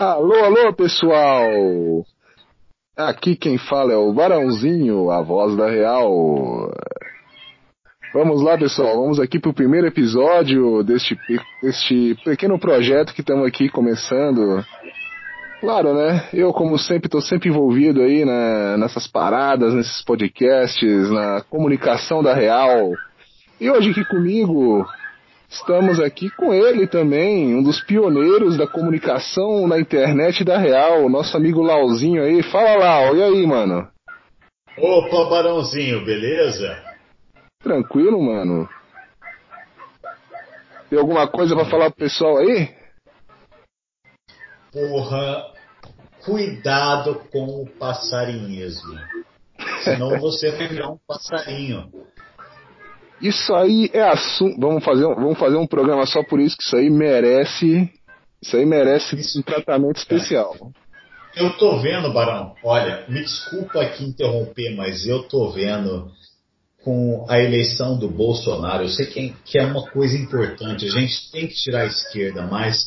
Alô, alô, pessoal! Aqui quem fala é o Barãozinho, a voz da Real. Vamos lá, pessoal, vamos aqui para o primeiro episódio deste, deste pequeno projeto que estamos aqui começando. Claro, né? Eu, como sempre, estou sempre envolvido aí né, nessas paradas, nesses podcasts, na comunicação da Real. E hoje aqui comigo, Estamos aqui com ele também, um dos pioneiros da comunicação na internet da Real, nosso amigo Lauzinho aí. Fala, Lau, e aí, mano? Opa, Barãozinho, beleza? Tranquilo, mano. Tem alguma coisa para falar pro pessoal aí? Porra, cuidado com o passarinhismo. Senão você vai virar um passarinho. Isso aí é assunto. Vamos fazer, vamos fazer um programa só por isso, que isso aí merece. Isso aí merece isso, um tratamento é. especial. Eu tô vendo, Barão. Olha, me desculpa aqui interromper, mas eu tô vendo com a eleição do Bolsonaro. Eu sei que, que é uma coisa importante. A gente tem que tirar a esquerda, mas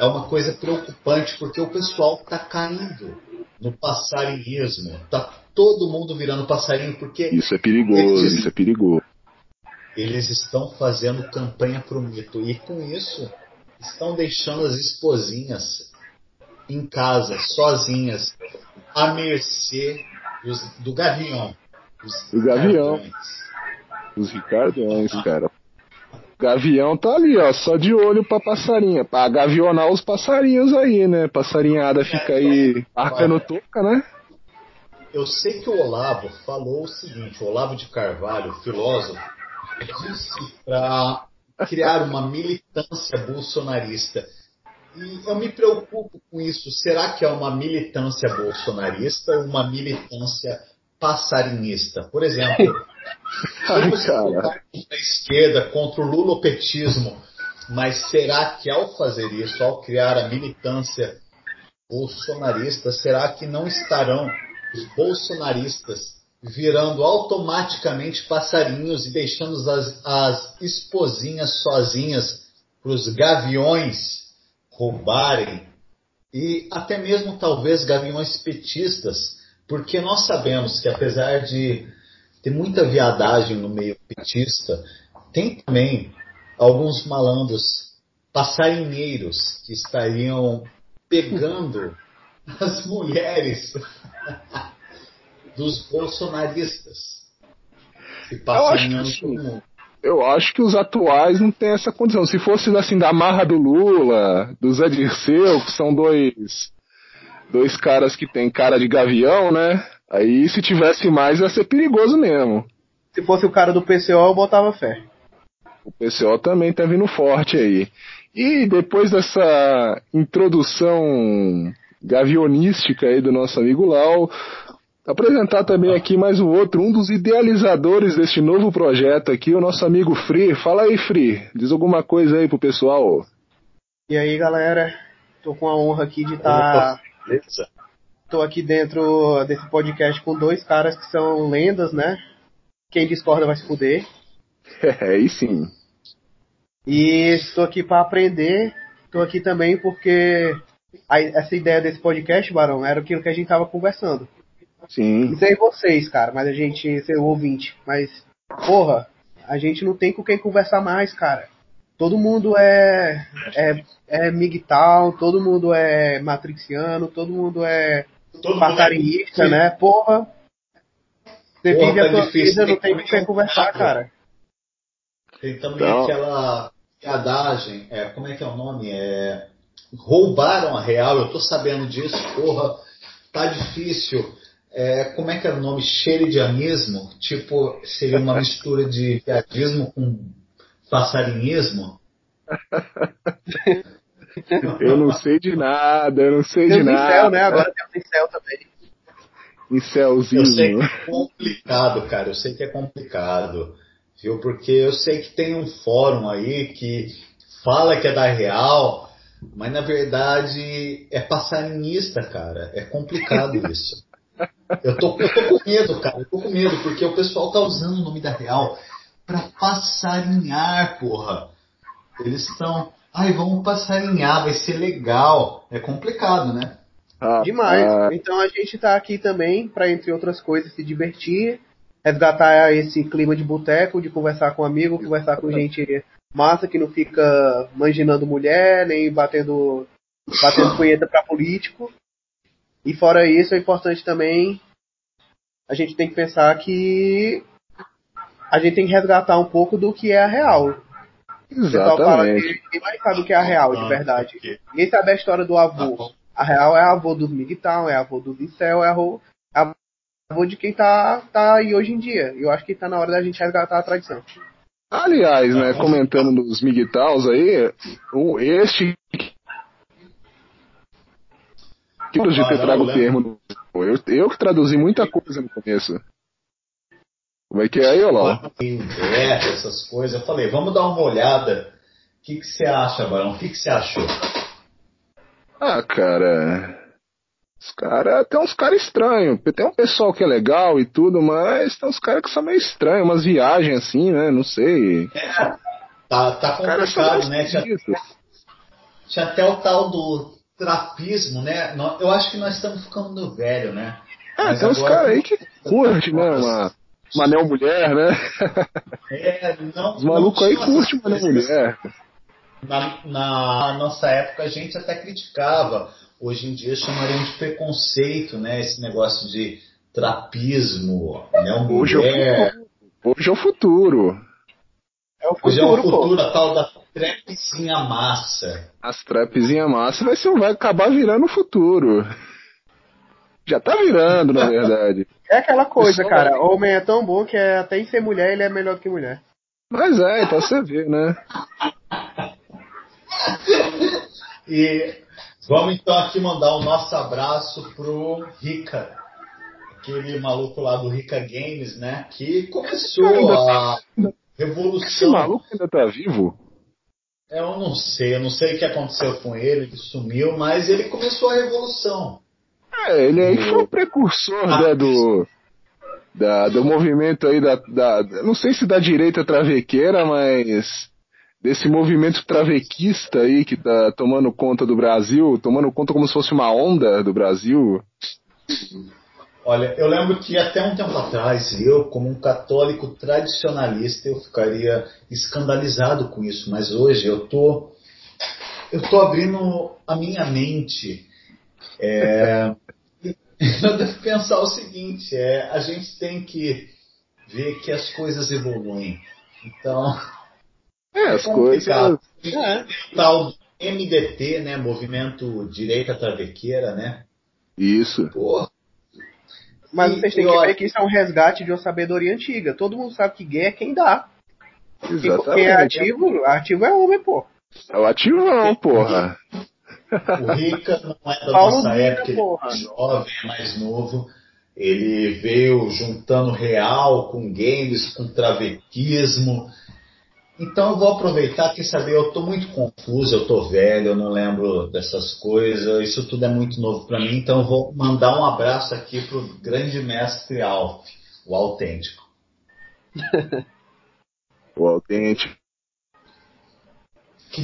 é uma coisa preocupante porque o pessoal tá caindo no passarinhismo. Tá todo mundo virando passarinho porque. Isso é perigoso, isso é perigoso eles estão fazendo campanha para o mito e com isso estão deixando as esposinhas em casa, sozinhas, à mercê dos, do gavião. Do gavião. Os ricardões, ah. cara. O gavião tá ali, ó, só de olho pra passarinha, pra gavionar os passarinhos aí, né? Passarinhada fica aí arcando toca, né? Eu sei que o Olavo falou o seguinte, o Olavo de Carvalho, filósofo, para criar uma militância bolsonarista. E eu me preocupo com isso. Será que é uma militância bolsonarista ou uma militância passarinista? Por exemplo, vamos colocar a esquerda contra o lulopetismo, mas será que ao fazer isso, ao criar a militância bolsonarista, será que não estarão os bolsonaristas virando automaticamente passarinhos e deixando as, as esposinhas sozinhas para os gaviões roubarem. E até mesmo talvez gaviões petistas, porque nós sabemos que apesar de ter muita viadagem no meio petista, tem também alguns malandros passarinheiros que estariam pegando as mulheres dos bolsonaristas. Que eu acho que, eu acho que os atuais não têm essa condição. Se fosse assim da marra do Lula, do Zé Dirceu, que são dois dois caras que tem cara de gavião, né? Aí se tivesse mais ia ser perigoso mesmo. Se fosse o cara do PCO, eu botava fé. O PCO também tá vindo forte aí. E depois dessa introdução gavionística aí do nosso amigo Lau, Apresentar também aqui mais um outro, um dos idealizadores deste novo projeto aqui, o nosso amigo Free. Fala aí, Free. Diz alguma coisa aí pro pessoal. E aí, galera. Tô com a honra aqui de estar. Tá... Tô aqui dentro desse podcast com dois caras que são lendas, né? Quem discorda vai se fuder. É, aí sim. E estou aqui para aprender. Estou aqui também porque a, essa ideia desse podcast, Barão, era aquilo que a gente tava conversando Sim. Não sei vocês, cara, mas a gente, seu ouvinte, mas, porra, a gente não tem com quem conversar mais, cara. Todo mundo é, é, é migtal, todo mundo é matrixiano, todo mundo é todo passarinista, mundo é... né? Porra. Você porra, vive a tua vida, não tem com quem conversar, cara. Tem também então... aquela adagem, é, como é que é o nome? É, roubaram a real, eu tô sabendo disso, porra, tá difícil é, como é que era o nome? Xeridianismo? Tipo, seria uma mistura de viadismo com passarinhismo? eu não sei de nada, eu não sei tem de nada. Incel, né? Agora tem o incel também. Incelzinho. Eu sei que é complicado, cara. Eu sei que é complicado. Viu? Porque eu sei que tem um fórum aí que fala que é da real, mas na verdade é passarinista, cara. É complicado isso. Eu tô, eu tô com medo, cara. Eu tô com medo, porque o pessoal tá usando o nome da Real pra passarinhar, porra. Eles estão. ai, vamos passarinhar, vai ser legal. É complicado, né? Ah, Demais. Ah. Então a gente tá aqui também para, entre outras coisas, se divertir, resgatar esse clima de boteco, de conversar com amigo, conversar com gente massa que não fica manginando mulher, nem batendo, batendo punheta pra político. E fora isso, é importante também a gente tem que pensar que a gente tem que resgatar um pouco do que é a real. Exatamente. Ninguém mais sabe o que é a real, de verdade. Ninguém sabe a história do avô. A real é a avô do Migtown, é a avô do Vicel, é a avô, a avô de quem tá, tá aí hoje em dia. Eu acho que tá na hora da gente resgatar a tradição. Aliás, né, comentando dos Migtaus aí, este que de ter trago o termo. Eu, eu que traduzi muita coisa no começo. Como é que é aí, Olá? É, essas coisas. Eu falei, vamos dar uma olhada. O que, que você acha, Barão? O que, que você achou? Ah, cara. Os caras. Tem uns caras estranhos. Tem um pessoal que é legal e tudo, mas tem uns caras que são meio estranhos, umas viagens assim, né? Não sei. É, tá, tá complicado, né? Tinha, tinha até o tal do trapismo, né? Eu acho que nós estamos ficando velho, né? Ah, tem uns caras aí que curte, né? Uma, uma neo mulher, né? É, não. Os malucos aí curtem uma neo mulher. Na, na nossa época a gente até criticava. Hoje em dia chamariam de preconceito, né? Esse negócio de trapismo, mulher. Hoje é o, hoje é o futuro. É o futuro, Hoje é o futuro, a tal da trapzinha massa. As trapzinha massa vai, ser, vai acabar virando o futuro. Já tá virando, na verdade. É aquela coisa, cara. O homem é tão bom que é, até em ser mulher ele é melhor do que mulher. Mas é, então você vê, né? e vamos então aqui mandar o um nosso abraço pro Rica. Aquele maluco lá do Rica Games, né? Que começou a revolução. Esse maluco ainda tá vivo? Eu não sei, eu não sei o que aconteceu com ele, ele sumiu, mas ele começou a revolução. É, ele aí foi o precursor ah, né, do, da, do movimento aí da, da. Não sei se da direita travequeira, mas desse movimento travequista aí que tá tomando conta do Brasil, tomando conta como se fosse uma onda do Brasil. Olha, eu lembro que até um tempo atrás, eu, como um católico tradicionalista, eu ficaria escandalizado com isso, mas hoje eu tô, eu tô abrindo a minha mente. É, eu devo pensar o seguinte: é, a gente tem que ver que as coisas evoluem. Então, é, as é coisas. É. Tal MDT, né, Movimento Direita Travequeira, né? Isso. Porra mas e, vocês têm que ver que isso é um resgate de uma sabedoria antiga. Todo mundo sabe que gay é quem dá. Exatamente. Quem é ativo, ativo é homem, pô. É o ativão, porra. O Rica não é da Paulo nossa época, ele é jovem, mais novo. Ele veio juntando real com games, com travetismo. Então eu vou aproveitar que saber, eu estou muito confuso, eu estou velho, eu não lembro dessas coisas, isso tudo é muito novo para mim, então eu vou mandar um abraço aqui pro grande mestre Alf, o autêntico. o autêntico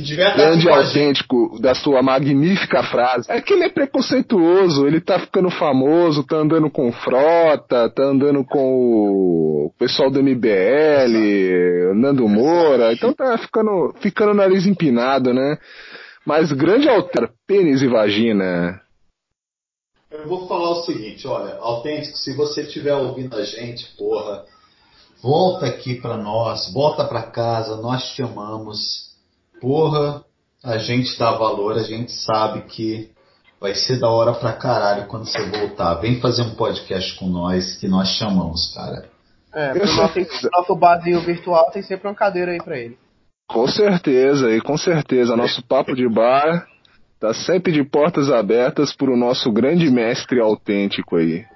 grande autêntico da sua magnífica frase. É que ele é preconceituoso, ele tá ficando famoso, tá andando com frota, tá andando com o pessoal do MBL, Nando Moura, então tá ficando, ficando nariz empinado, né? Mas grande alter, pênis e vagina. Eu vou falar o seguinte, olha, autêntico, se você estiver ouvindo a gente, porra, volta aqui para nós, volta para casa, nós te amamos porra, a gente dá valor, a gente sabe que vai ser da hora pra caralho quando você voltar. Vem fazer um podcast com nós que nós chamamos, cara. É, pro nosso, nosso barzinho virtual tem sempre uma cadeira aí pra ele. Com certeza, e com certeza. Nosso papo de bar tá sempre de portas abertas pro nosso grande mestre autêntico aí.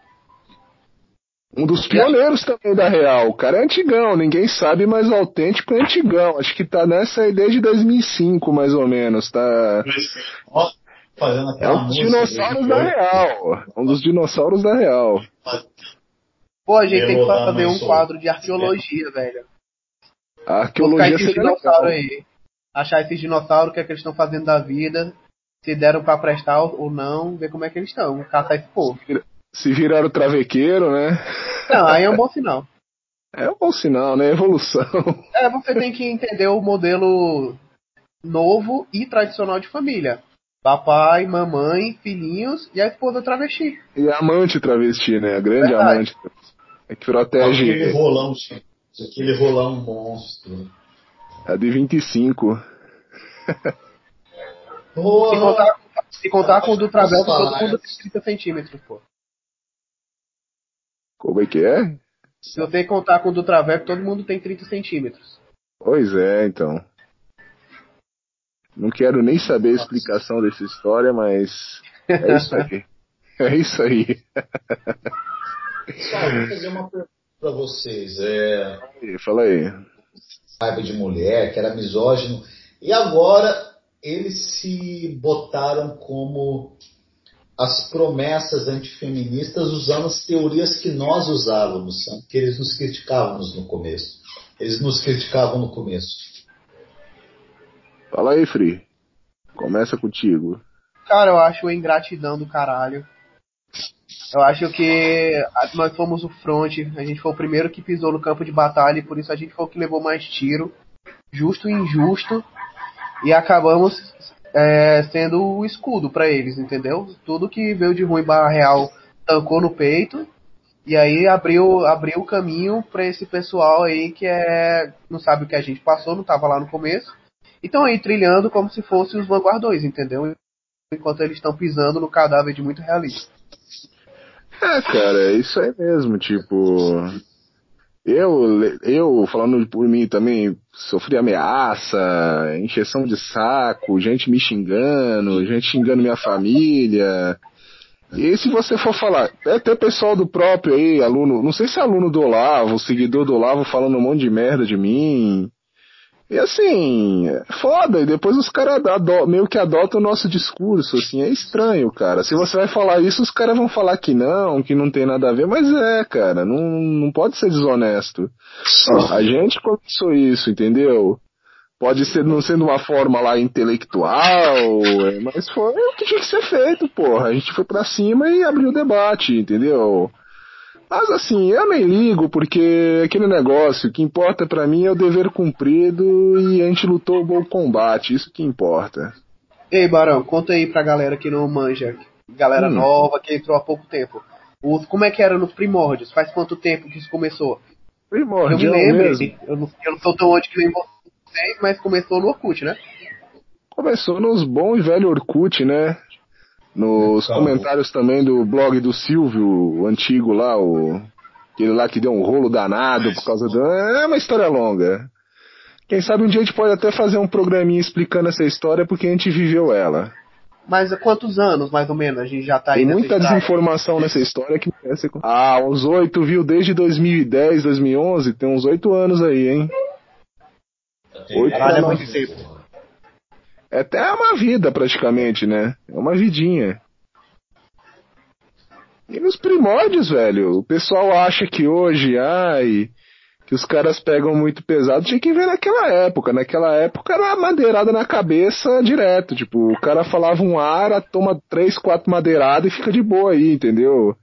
Um dos pioneiros também da Real. O cara é antigão, ninguém sabe, mas o autêntico é antigão. Acho que tá nessa aí desde 2005, mais ou menos. Tá. Fazendo é um dos dinossauros da Real. Um dos dinossauros da Real. Pô, a gente tem que fazer um quadro de arqueologia, velho. A arqueologia seria legal. Aí. achar esses dinossauros, o que é que eles estão fazendo da vida, se deram para prestar ou não, ver como é que eles estão, caçar esse povo. Se viraram travequeiro, né? Não, aí é um bom sinal. É um bom sinal, né? Evolução. É, você tem que entender o modelo novo e tradicional de família. Papai, mamãe, filhinhos e a esposa travesti. E a amante travesti, né? A grande Verdade. amante. É que protege. Aquele rolão, aquele rolão monstro. A de 25. Se Porra, contar, se contar com o do Travel, Posso todo mundo tem 30 centímetros, pô. Como é que é? Se você contar com o do Traveco, todo mundo tem 30 centímetros. Pois é, então. Não quero nem saber a explicação dessa história, mas é isso aí. É isso aí. Pessoal, vou fazer uma pergunta pra vocês. É, Fala aí. raiva de mulher, que era misógino, e agora eles se botaram como as promessas antifeministas usando as teorias que nós usávamos, sabe? que eles nos criticávamos no começo. Eles nos criticavam no começo. Fala aí, Free. Começa contigo. Cara, eu acho a ingratidão do caralho. Eu acho que nós fomos o front, a gente foi o primeiro que pisou no campo de batalha e por isso a gente foi o que levou mais tiro, justo e injusto, e acabamos é, sendo o escudo pra eles, entendeu? Tudo que veio de ruim barra real tancou no peito e aí abriu abriu o caminho pra esse pessoal aí que é não sabe o que a gente passou, não tava lá no começo. Então aí trilhando como se fossem os vanguardões, entendeu? Enquanto eles estão pisando no cadáver de muito realista. É, cara, é isso aí mesmo, tipo. Eu, eu, falando por mim também, sofri ameaça, encheção de saco, gente me xingando, gente xingando minha família. E se você for falar, é até pessoal do próprio aí, aluno, não sei se é aluno do Olavo, seguidor do Olavo falando um monte de merda de mim. E assim, é foda, e depois os caras meio que adotam o nosso discurso, assim, é estranho, cara. Se você vai falar isso, os caras vão falar que não, que não tem nada a ver, mas é, cara, não, não pode ser desonesto. A gente começou isso, entendeu? Pode ser não sendo uma forma lá intelectual, é, mas foi o que tinha que ser feito, porra. A gente foi pra cima e abriu o debate, entendeu? Mas assim, eu nem ligo, porque aquele negócio, o que importa pra mim é o dever cumprido e a gente lutou o bom combate, isso que importa. Ei, Barão, conta aí pra galera que não manja, galera Hum. nova que entrou há pouco tempo. O, como é que era nos primórdios? Faz quanto tempo que isso começou? Eu me Primordial lembro, eu não, eu não sou tão onde que nem vocês, mas começou no Orkut, né? Começou nos bons e velho Orkut, né? Nos Tá comentários também do blog do Silvio, o antigo lá, o aquele lá que deu um rolo danado por causa do. É uma história longa. Quem sabe um dia a gente pode até fazer um programinha explicando essa história porque a gente viveu ela. Mas há quantos anos, mais ou menos, a gente já tá aí Tem nessa muita estrada? desinformação nessa história que merece. Ah, uns oito, viu? Desde 2010, 2011, tem uns oito anos aí, hein? Oito Caralho, é pra muito nove. tempo. É até uma vida praticamente, né? É uma vidinha. E nos primórdios, velho, o pessoal acha que hoje, ai, que os caras pegam muito pesado, tinha que ver naquela época. Naquela época era madeirada na cabeça direto. Tipo, o cara falava um ar, toma três, quatro madeiradas e fica de boa aí, entendeu?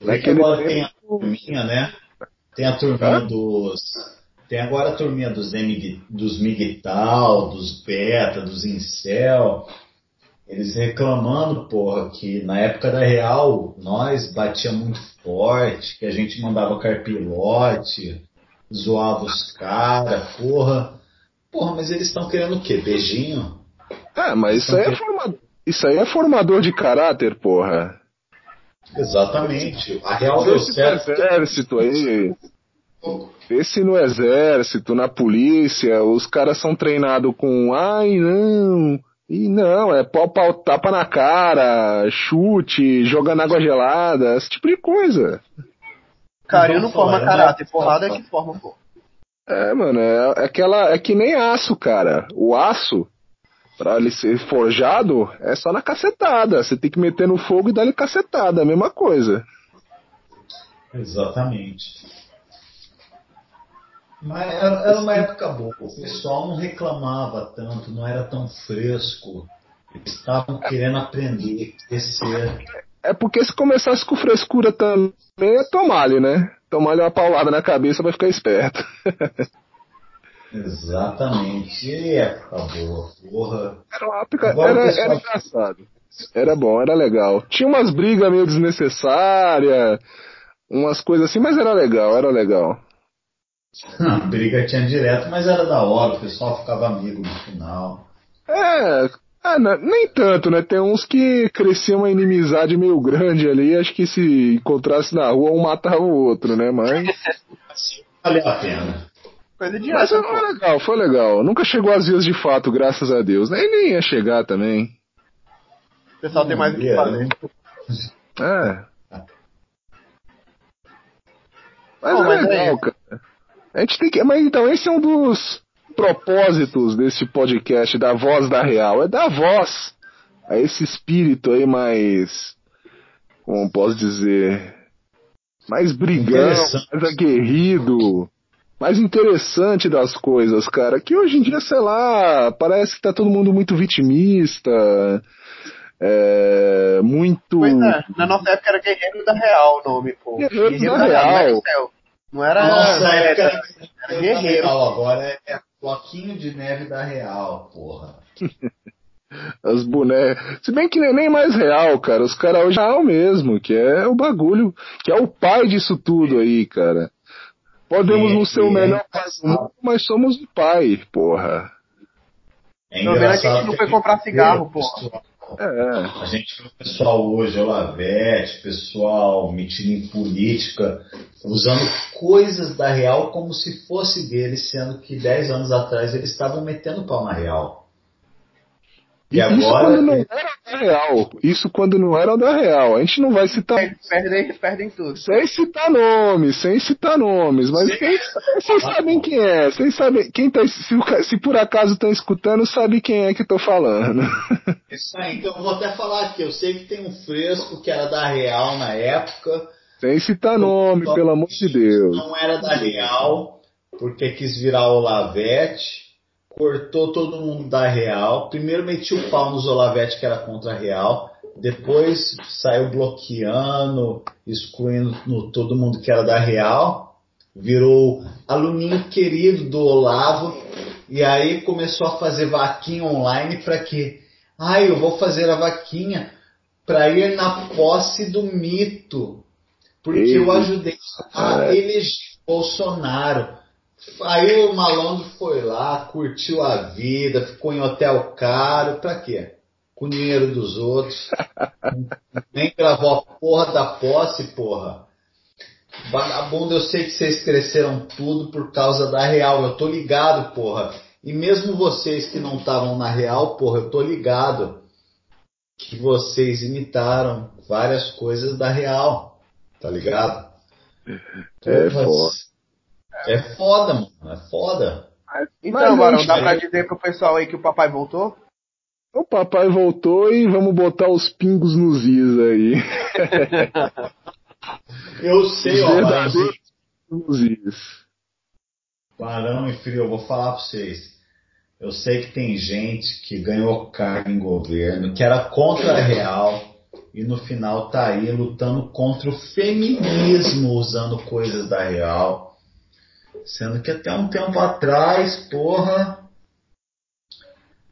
Que Naquele agora tem a turminha, né? Tem a turminha dos. Tem agora a turminha dos, M, dos Miguel, dos Beta, dos Incel. Eles reclamando, porra, que na época da Real nós batia muito forte, que a gente mandava carpilote, zoava os caras, porra. Porra, mas eles estão querendo o quê? Beijinho? Ah, mas isso aí, é forma... isso aí é formador de caráter, porra. Exatamente. A Real deu certo. exército aí, esse no exército, na polícia, os caras são treinados com ai não, e não, é pau, pau, tapa na cara, chute, jogando água gelada, esse tipo de coisa. Carinho não forma caráter, né? porrada é que forma, pô. É, mano, é, é aquela, é que nem aço, cara. O aço, pra ele ser forjado, é só na cacetada. Você tem que meter no fogo e dar-lhe cacetada, a mesma coisa. Exatamente. Mas era, era uma época boa. O pessoal não reclamava tanto, não era tão fresco. Eles estavam querendo aprender, crescer. É porque se começasse com frescura também, é tomar-lhe, né? Tomar-lhe uma paulada na cabeça vai ficar esperto. Exatamente. E época boa, porra. Era uma época, Agora era, pessoal- era engraçado. Era bom, era legal. Tinha umas brigas meio desnecessárias, umas coisas assim, mas era legal, era legal. A briga tinha direto, mas era da hora, o pessoal ficava amigo no final. É, ah, não, nem tanto, né? Tem uns que cresciam uma inimizade meio grande ali, acho que se encontrasse na rua um matava o outro, né? Mas, Valeu a pena. Coisa de mas foi legal, foi legal. Nunca chegou às vias de fato, graças a Deus. Nem, nem ia chegar também. O pessoal tem mais o que fazer. É. Mas Bom, é mas legal, é- cara. A gente tem que. Mas então, esse é um dos propósitos desse podcast da voz da real. É dar voz a esse espírito aí mais. Como posso dizer? Mais brigão, mais aguerrido, mais interessante das coisas, cara. Que hoje em dia, sei lá, parece que tá todo mundo muito vitimista. É, muito. Pois é, na nossa época era Guerreiro da Real o nome, pô. Guerreiro da Não era Real. Excel. Não era. A nossa era- época era, era guerreiro. Real, agora é, é bloquinho de neve da Real, porra. As bonecas. Se bem que nem, nem mais real, cara. Os caras hoje é real mesmo, que é o bagulho, que é o pai disso tudo aí, cara. Podemos Sim, não ser o sim. melhor mundo, mas somos o pai, porra. É Pelo menos a gente não que foi comprar cigarro, porra. É. A gente vê o pessoal hoje, Olavete, pessoal metido em política, usando coisas da Real como se fosse deles, sendo que 10 anos atrás eles estavam metendo pau na Real. E Isso agora. quando não era real. Isso quando não era da real. A gente não vai citar. Perdem, perdem tudo. Sem citar nomes, sem citar nomes, mas quem, vocês sabem quem é, vocês sabem, quem tá, se, o se por acaso estão escutando, sabe quem é que eu tô falando. Isso aí, então eu vou até falar aqui. Eu sei que tem um fresco que era da Real na época. Sem citar nome, pelo amor de Deus. Não era da Real, porque quis virar Olavete. Cortou todo mundo da Real. Primeiro metia o pau nos Olavete, que era contra a Real. Depois saiu bloqueando, excluindo no- todo mundo que era da Real. Virou aluninho querido do Olavo. E aí começou a fazer vaquinha online para quê? Ah, eu vou fazer a vaquinha para ir na posse do mito. Porque eu ajudei a eleger Bolsonaro. Aí o malandro foi lá, curtiu a vida, ficou em hotel caro, pra quê? Com o dinheiro dos outros. Nem gravou a porra da posse, porra. Vagabundo, eu sei que vocês cresceram tudo por causa da real. Eu tô ligado, porra. E mesmo vocês que não estavam na real, porra, eu tô ligado que vocês imitaram várias coisas da real. Tá ligado? É Porra. É foda, mano. É foda. Então, Mas, Barão, gente, dá pra dizer pro pessoal aí que o papai voltou? O papai voltou e vamos botar os pingos nos is aí. Eu sei, ó, Barãozinho, Verdadeiros nos is. Barão e Frio, eu vou falar pra vocês. Eu sei que tem gente que ganhou cargo em governo, que era contra a real, e no final tá aí lutando contra o feminismo usando coisas da real. Sendo que até um tempo atrás, porra,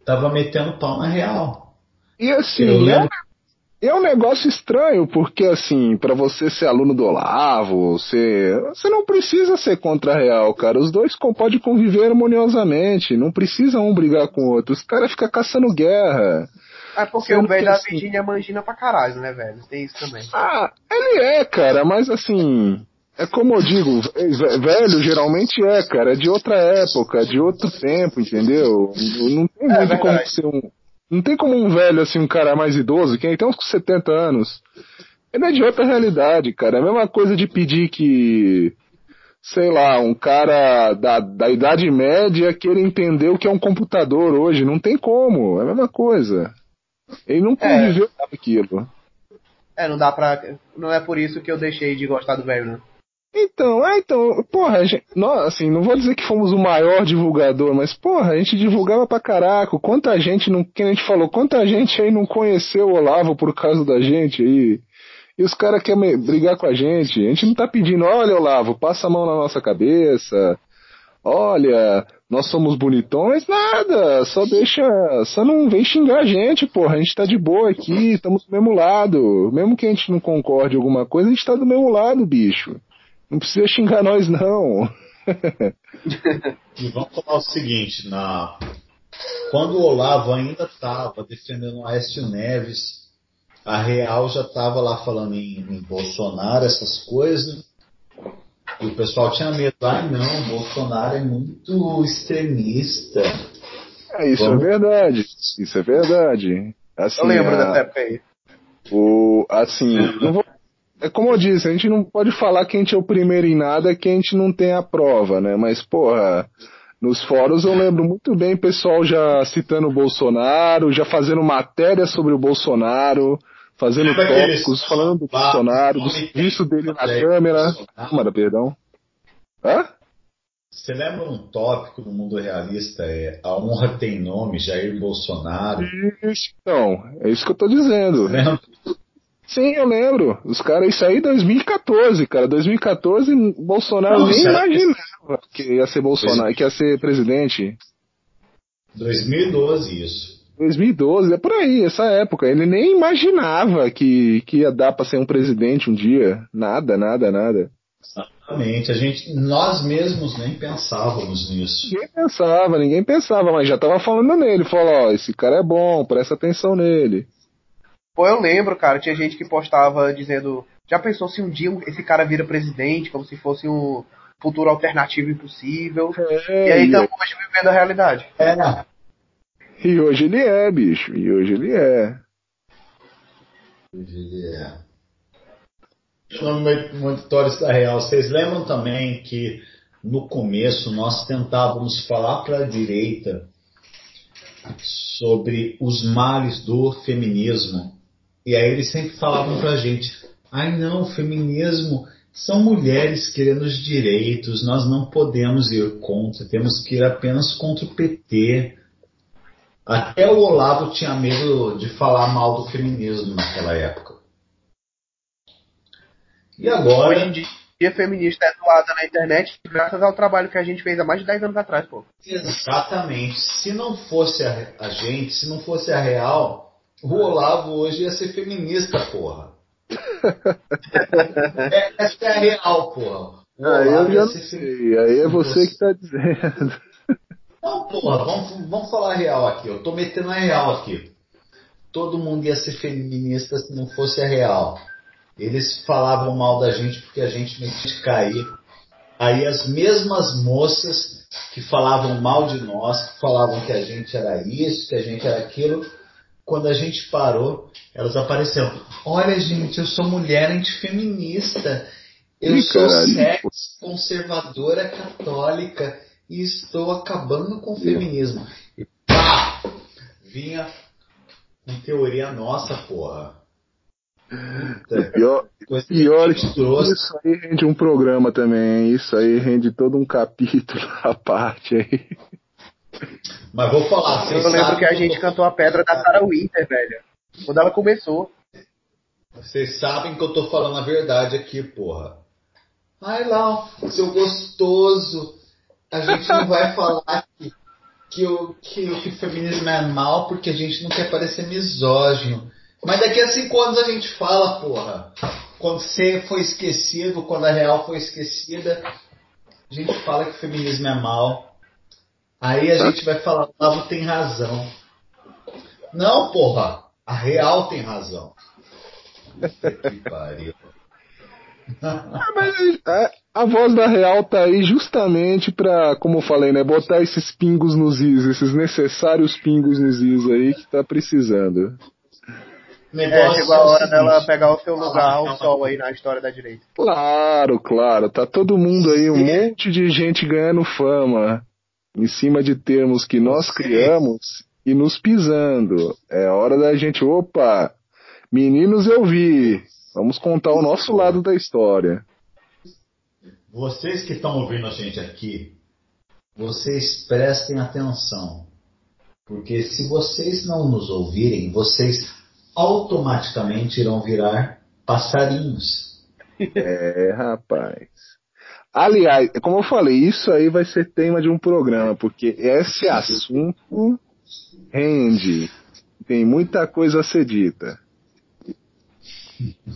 tava metendo pau na real. E assim, Eu é, lembro- é um negócio estranho, porque assim, pra você ser aluno do Olavo, você, você não precisa ser contra a real, cara. Os dois podem conviver harmoniosamente, não precisa um brigar com o outro. Os caras ficam caçando guerra. É porque Sendo o velho da assim- Virgínia é mangina pra caralho, né, velho? Tem isso também. Ah, ele é, cara, mas assim. É como eu digo, ve- velho geralmente é, cara, é de outra época, é de outro tempo, entendeu? Não tem É muito como ser um. Não tem como um velho, assim, um cara mais idoso, que tem uns 70 anos. Ele é de outra realidade, cara. É a mesma coisa de pedir que, sei lá, um cara da, da Idade Média queira entender o que é um computador hoje. Não tem como, é a mesma coisa. Ele não conviveu com aquilo. É, não dá pra. Não é por isso que eu deixei de gostar do velho, né? Então, é, então, porra, gente, nós, assim, não vou dizer que fomos o maior divulgador, mas, porra, a gente divulgava pra caraca. Quanta gente, não, que a gente falou, quanta gente aí não conheceu o Olavo por causa da gente aí. E os caras querem brigar com a gente. A gente não tá pedindo, olha, Olavo, passa a mão na nossa cabeça. Olha, nós somos bonitões, nada, só deixa, só não vem xingar a gente, porra, a gente tá de boa aqui, estamos do mesmo lado, mesmo que a gente não concorde alguma coisa, a gente tá do mesmo lado, bicho. Não precisa xingar nós, não. e vamos falar o seguinte, na... quando o Olavo ainda estava defendendo o Aécio Neves, a Real já estava lá falando em, em, Bolsonaro, essas coisas, e o pessoal tinha medo. Ai não, Bolsonaro é muito extremista. É, isso é vamos... é verdade. Isso é verdade. Assim, eu lembro a... dessa época aí. O, assim, não vou é como eu disse, a gente não pode falar que a gente é o primeiro em nada que a gente não tem a prova, né? Mas, porra, nos fóruns eu lembro muito bem pessoal já citando o Bolsonaro, já fazendo matéria sobre o Bolsonaro, fazendo tópicos, falando do Bolsonaro, do serviço dele na câmera. Câmara, perdão. Hã? Você lembra um tópico do mundo realista? É a honra tem nome, Jair Bolsonaro. Isso, então, é isso que eu tô dizendo. Lembra? Sim, eu lembro. Os caras, isso aí 2014, cara. 2014, Bolsonaro Não, nem imaginava que ia ser Bolsonaro, que ia ser presidente. 2012, isso. 2012, é por aí, essa época. Ele nem imaginava que, que ia dar para ser um presidente um dia. Nada, nada, nada. Exatamente. A gente, nós mesmos nem pensávamos nisso. Ninguém pensava, ninguém pensava, mas já tava falando nele. Falou, ó, esse cara é bom, presta atenção nele. Pô, eu lembro, cara, tinha gente que postava dizendo. Já pensou se um dia esse cara vira presidente, como se fosse um futuro alternativo impossível? É, e aí estamos hoje vivendo a realidade. É. E hoje ele é, bicho. E hoje ele é. Hoje ele é. Monitores da Real, vocês lembram também que no começo nós tentávamos falar para a direita sobre os males do feminismo e aí eles sempre falavam pra gente: ai não, feminismo são mulheres querendo os direitos, nós não podemos ir contra, temos que ir apenas contra o PT. Até o Olavo tinha medo de falar mal do feminismo naquela época. E agora. Hoje em dia, feminista é doada na internet graças ao trabalho que a gente fez há mais de 10 anos atrás, pô. Exatamente. Se não fosse a, a gente, se não fosse a Real, o Olavo hoje ia ser feminista, porra. é, essa é a real, porra. O ah, eu. Aí é você que tá dizendo. Não, porra, vamos, vamos falar a real aqui. Eu tô metendo a real aqui. Todo mundo ia ser feminista se não fosse a real. Eles falavam mal da gente porque a gente de cair. Aí as mesmas moças que falavam mal de nós, que falavam que a gente era isso, que a gente era aquilo, quando a gente parou, elas apareceram. Olha, gente, eu sou mulher antifeminista. Eu Ih, sou sexo conservadora católica e estou acabando com o feminismo. E pá! Vinha com teoria nossa, porra. Puta, pior, pior isso aí rende um programa também. Isso aí rende todo um capítulo à parte aí. Mas vou falar. Eu lembro que a gente cantou a pedra da Sarah Winter, velho. Quando ela começou. Vocês sabem que eu tô falando a verdade aqui, porra. Ai lá, seu gostoso. A gente não vai falar que, que, o, que, que o feminismo é mal porque a gente não quer parecer misógino. Mas daqui a cinco anos a gente fala, porra. Quando você foi esquecido, quando a real foi esquecida, a gente fala que o feminismo é mal. Aí a gente vai falar, o Olavo tem razão. Não, porra, a Real tem razão. que pariu. Ah, mas a, a, voz da Real tá aí justamente pra, como eu falei, né, botar esses pingos nos is, esses necessários pingos nos is aí que tá precisando. É, chegou a hora dela pegar o seu lugar ao sol aí na história da direita. Claro, claro, tá todo mundo aí, um monte de gente ganhando fama em cima de termos que nós criamos e nos pisando. É hora da gente, opa, meninos eu vi, vamos contar o nosso lado da história. vocês que estão ouvindo a gente aqui, vocês prestem atenção. Porque se vocês não nos ouvirem, vocês automaticamente irão virar passarinhos. É, rapaz. Aliás, como eu falei, isso aí vai ser tema de um programa, porque esse assunto rende. Tem muita coisa a ser dita.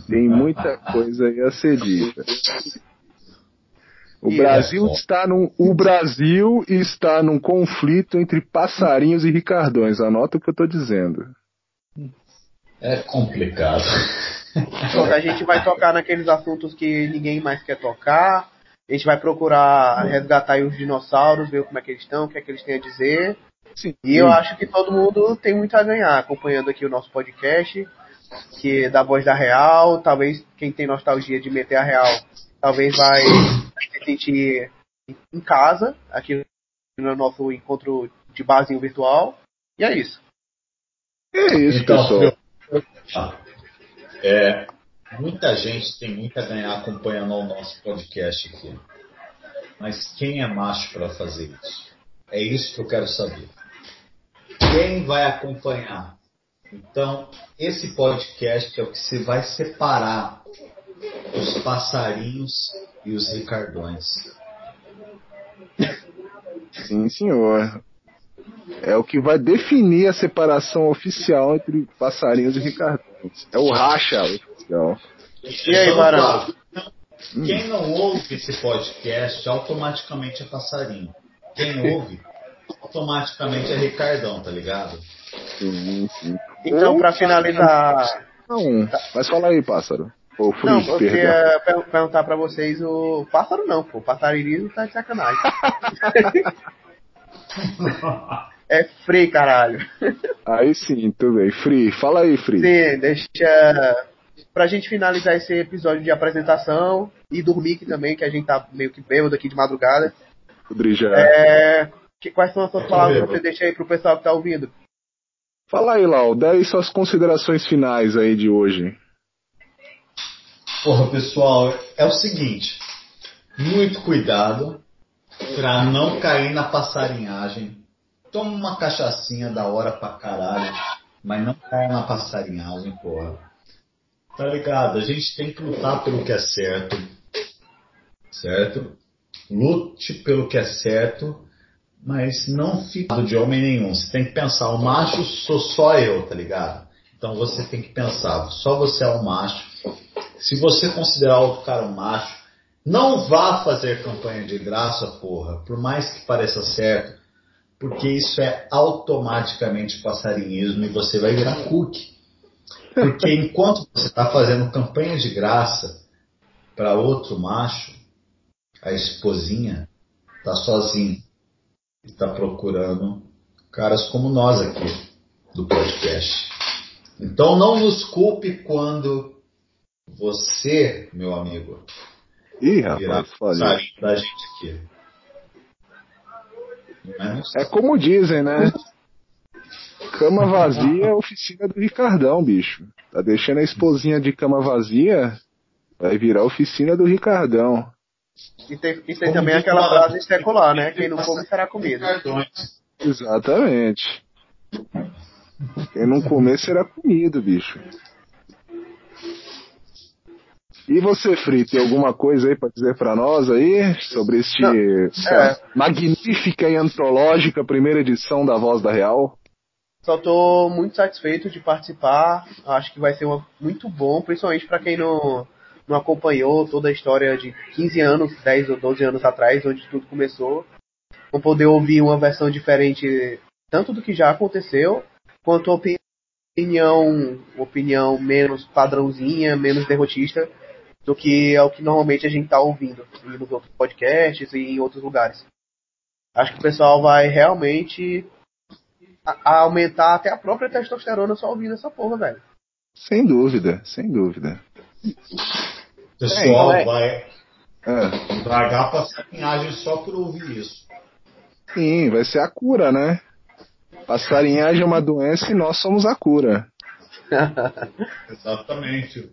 Tem muita coisa a ser dita. O Brasil está num, o Brasil está num conflito entre passarinhos e ricardões. Anota o que eu estou dizendo. É complicado. a gente vai tocar naqueles assuntos que ninguém mais quer tocar. A gente vai procurar resgatar os dinossauros, ver como é que eles estão, o que é que eles têm a dizer. Sim. E eu acho que todo mundo tem muito a ganhar acompanhando aqui o nosso podcast, que é da voz da Real. Talvez quem tem nostalgia de meter a Real, talvez vai se sentir em casa, aqui no nosso encontro de barzinho virtual. E é isso. É isso, então, pessoal. É, muita gente tem muito a ganhar acompanhando o nosso podcast aqui. Mas quem é macho para fazer isso? É isso que eu quero saber. Quem vai acompanhar? Então, esse podcast é o que se vai separar os passarinhos e os ricardões. Sim, senhor. É o que vai definir a separação oficial entre passarinhos e ricardões. É o racha oficial. E aí, Barão? Quem não ouve esse podcast automaticamente é passarinho. Quem ouve automaticamente é Ricardão, tá ligado? Sim, sim. Então, para finalizar. Não, mas fala aí, pássaro. Ou não, eu queria perguntar pra vocês o. Pássaro não, pô. Passarirismo tá de sacanagem. é free, caralho. Aí sim, tudo bem. Free, fala aí, Free. Sim, deixa. Pra gente finalizar esse episódio de apresentação e dormir aqui também, que a gente tá meio que bêbado aqui de madrugada. É, que, quais são as suas palavras que você deixa aí pro pessoal que tá ouvindo? Fala aí, Lau, dá aí suas considerações finais aí de hoje. Porra, pessoal, é o seguinte: muito cuidado pra não cair na passarinhagem. Toma uma cachaçinha da hora pra caralho, mas não caia na passarinhagem, porra. Tá ligado? A gente tem que lutar pelo que é certo. Certo? Lute pelo que é certo mas não fica de homem nenhum. Você tem que pensar, o macho sou só eu, tá ligado? Então você tem que pensar, só você é um macho. Se você considerar outro cara um macho, não vá fazer campanha de graça, porra, por mais que pareça certo, porque isso é automaticamente passarinhismo e você vai virar cookie. Porque enquanto você está fazendo campanha de graça para outro macho, a esposinha está sozinha está procurando caras como nós aqui do podcast. Então não nos culpe quando você, meu amigo, Ih, rapaz, da gente aqui. É como dizem, né? Cama vazia é oficina do Ricardão, bicho. Tá deixando a esposinha de cama vazia, vai virar oficina do Ricardão. E tem, e tem também aquela frase secular, né? Quem não come será comido. Exatamente. Quem não comer será comido, bicho. E você, Fri, tem alguma coisa aí para dizer para nós aí sobre este é. magnífica e antológica primeira edição da Voz da Real? Só tô muito satisfeito de participar. Acho que vai ser uma, muito bom, principalmente para quem não não acompanhou toda a história de 15 anos, 10 ou 12 anos atrás, onde tudo começou, vão poder ouvir uma versão diferente tanto do que já aconteceu, quanto opinião, opinião menos padrãozinha, menos derrotista do que é o que normalmente a gente está ouvindo nos outros podcasts e em outros lugares. Acho que o pessoal vai realmente a, aumentar até a própria testosterona só ouvindo essa porra, velho. Sem dúvida, sem dúvida. O pessoal é, vai é. dragar passarinhagem só por ouvir isso. Sim, vai ser a cura, né? Passarinhagem é uma doença e nós somos a cura. Exatamente.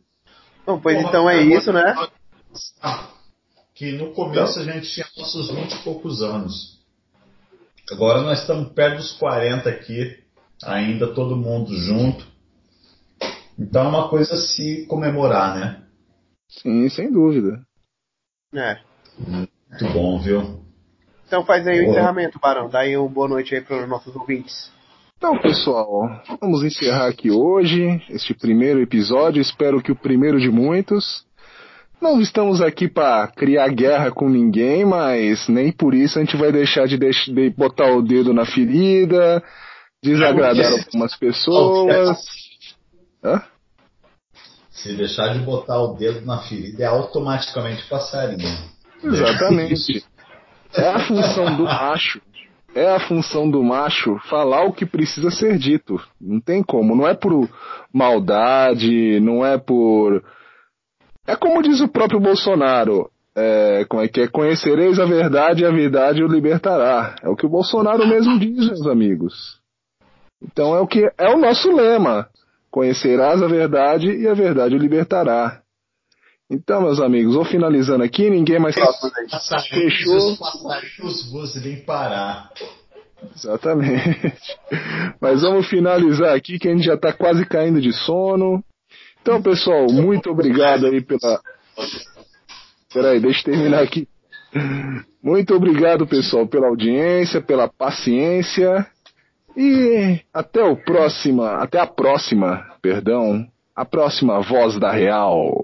Bom, pois Porra, então é isso, né? que no começo a gente tinha nossos 20 e poucos anos. Agora nós estamos perto dos 40 aqui, ainda todo mundo junto. Então é uma coisa a se comemorar, né? Sim, sem dúvida. É. Muito bom, viu? Então faz aí o encerramento, Barão. Dá aí uma boa noite aí para os nossos ouvintes. Então, pessoal, vamos encerrar aqui hoje este primeiro episódio. Espero que o primeiro de muitos. Não estamos aqui para criar guerra com ninguém, mas nem por isso a gente vai deixar de, deix- de botar o dedo na ferida, desagradar algumas pessoas. Hã? Se deixar de botar o dedo na ferida, é automaticamente passarinho. Exatamente. É a função do macho. É a função do macho falar o que precisa ser dito. Não tem como. Não é por maldade, não é por. É como diz o próprio Bolsonaro. É, como é que é? Conhecereis a verdade e a verdade o libertará. É o que o Bolsonaro mesmo diz, meus amigos. Então é o que é o nosso lema. Conhecerás a verdade e a verdade o libertará. Então, meus amigos, vou finalizando aqui, ninguém mais Passarinhos, Fechou. os passarinhos vos limpará. Exatamente. Mas vamos finalizar aqui que a gente já está quase caindo de sono. Então, pessoal, muito obrigado aí pela. Peraí, deixa eu terminar aqui. Muito obrigado, pessoal, pela audiência, pela paciência. E até o próxima, até a próxima, perdão, a próxima Voz da Real.